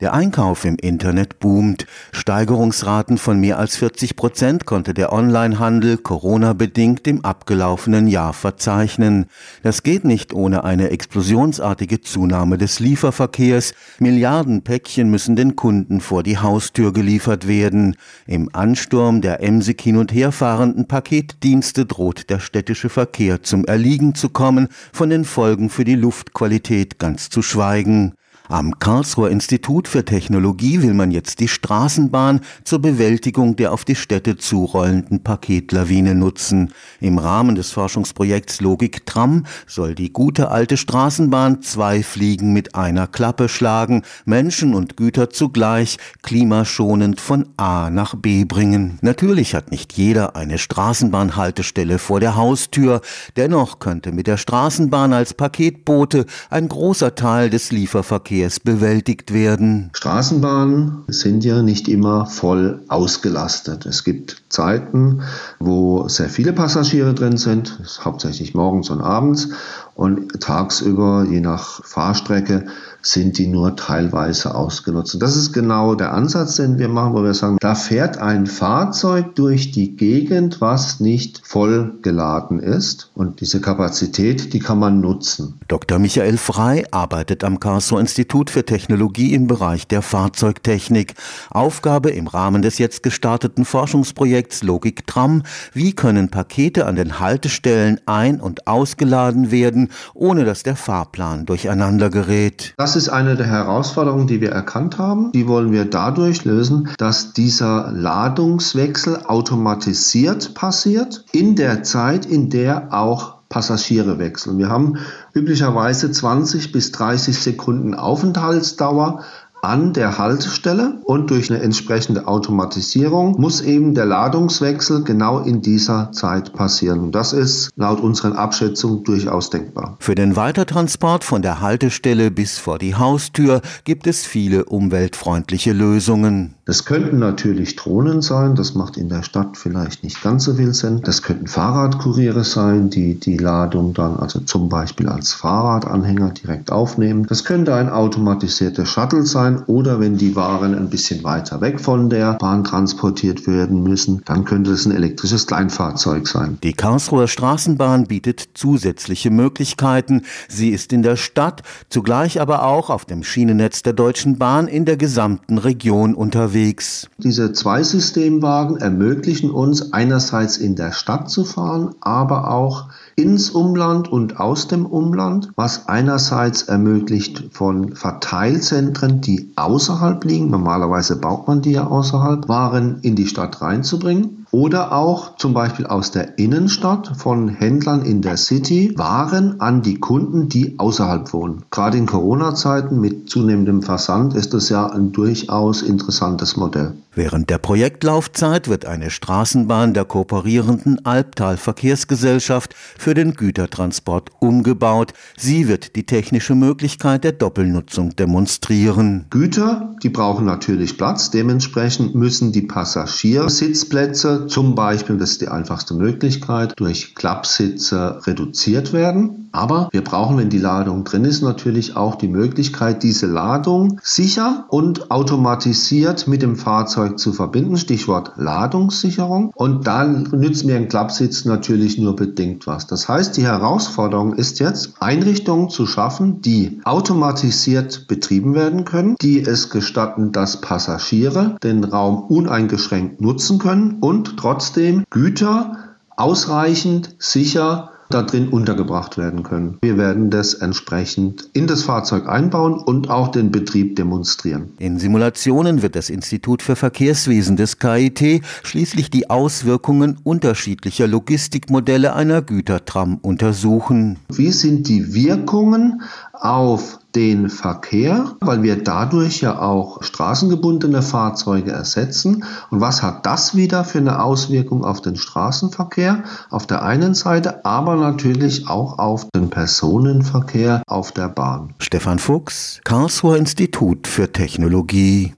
Der Einkauf im Internet boomt. Steigerungsraten von mehr als 40 Prozent konnte der Onlinehandel Corona-bedingt im abgelaufenen Jahr verzeichnen. Das geht nicht ohne eine explosionsartige Zunahme des Lieferverkehrs. Milliarden Päckchen müssen den Kunden vor die Haustür geliefert werden. Im Ansturm der emsig hin und her fahrenden Paketdienste droht der städtische Verkehr zum Erliegen zu kommen, von den Folgen für die Luftqualität ganz zu schweigen. Am Karlsruher Institut für Technologie will man jetzt die Straßenbahn zur Bewältigung der auf die Städte zurollenden Paketlawine nutzen. Im Rahmen des Forschungsprojekts Logik Tram soll die gute alte Straßenbahn zwei Fliegen mit einer Klappe schlagen, Menschen und Güter zugleich klimaschonend von A nach B bringen. Natürlich hat nicht jeder eine Straßenbahnhaltestelle vor der Haustür, dennoch könnte mit der Straßenbahn als Paketbote ein großer Teil des Lieferverkehrs Verkehrs bewältigt werden. Straßenbahnen sind ja nicht immer voll ausgelastet. Es gibt Zeiten, wo sehr viele Passagiere drin sind, hauptsächlich morgens und abends. Und tagsüber, je nach Fahrstrecke, sind die nur teilweise ausgenutzt. Und das ist genau der Ansatz, den wir machen, wo wir sagen, da fährt ein Fahrzeug durch die Gegend, was nicht voll geladen ist. Und diese Kapazität, die kann man nutzen. Dr. Michael Frei arbeitet am Karlsruher Institut für Technologie im Bereich der Fahrzeugtechnik. Aufgabe im Rahmen des jetzt gestarteten Forschungsprojekts Logik Tram. Wie können Pakete an den Haltestellen ein- und ausgeladen werden, ohne dass der Fahrplan durcheinander gerät? Das ist eine der Herausforderungen, die wir erkannt haben. Die wollen wir dadurch lösen, dass dieser Ladungswechsel automatisiert passiert in der Zeit, in der auch Passagiere wechseln. Wir haben üblicherweise 20 bis 30 Sekunden Aufenthaltsdauer an der Haltestelle und durch eine entsprechende Automatisierung muss eben der Ladungswechsel genau in dieser Zeit passieren. Das ist laut unseren Abschätzungen durchaus denkbar. Für den Weitertransport von der Haltestelle bis vor die Haustür gibt es viele umweltfreundliche Lösungen. Das könnten natürlich Drohnen sein, das macht in der Stadt vielleicht nicht ganz so viel Sinn. Das könnten Fahrradkuriere sein, die die Ladung dann also zum Beispiel als Fahrradanhänger direkt aufnehmen. Das könnte ein automatisierter Shuttle sein oder wenn die Waren ein bisschen weiter weg von der Bahn transportiert werden müssen, dann könnte es ein elektrisches Kleinfahrzeug sein. Die Karlsruher Straßenbahn bietet zusätzliche Möglichkeiten. Sie ist in der Stadt, zugleich aber auch auf dem Schienennetz der Deutschen Bahn in der gesamten Region unterwegs. Diese Zweisystemwagen ermöglichen uns einerseits in der Stadt zu fahren, aber auch ins Umland und aus dem Umland, was einerseits ermöglicht von Verteilzentren, die außerhalb liegen, normalerweise baut man die ja außerhalb, Waren in die Stadt reinzubringen oder auch zum Beispiel aus der Innenstadt von Händlern in der City Waren an die Kunden, die außerhalb wohnen. Gerade in Corona-Zeiten mit zunehmendem Versand ist das ja ein durchaus interessantes Modell. Während der Projektlaufzeit wird eine Straßenbahn der kooperierenden Albtal Verkehrsgesellschaft für den Gütertransport umgebaut. Sie wird die technische Möglichkeit der Doppelnutzung demonstrieren. Güter, die brauchen natürlich Platz. Dementsprechend müssen die Passagiersitzplätze zum Beispiel, das ist die einfachste Möglichkeit, durch Klappsitze reduziert werden. Aber wir brauchen, wenn die Ladung drin ist, natürlich auch die Möglichkeit, diese Ladung sicher und automatisiert mit dem Fahrzeug zu verbinden. Stichwort Ladungssicherung. Und dann nützt mir ein Klappsitz natürlich nur bedingt was. Das heißt, die Herausforderung ist jetzt, Einrichtungen zu schaffen, die automatisiert betrieben werden können, die es gestatten, dass Passagiere den Raum uneingeschränkt nutzen können und trotzdem Güter ausreichend sicher da drin untergebracht werden können. Wir werden das entsprechend in das Fahrzeug einbauen und auch den Betrieb demonstrieren. In Simulationen wird das Institut für Verkehrswesen des KIT schließlich die Auswirkungen unterschiedlicher Logistikmodelle einer Gütertram untersuchen. Wie sind die Wirkungen auf den Verkehr, weil wir dadurch ja auch straßengebundene Fahrzeuge ersetzen. Und was hat das wieder für eine Auswirkung auf den Straßenverkehr auf der einen Seite, aber natürlich auch auf den Personenverkehr auf der Bahn? Stefan Fuchs, Karlsruher Institut für Technologie.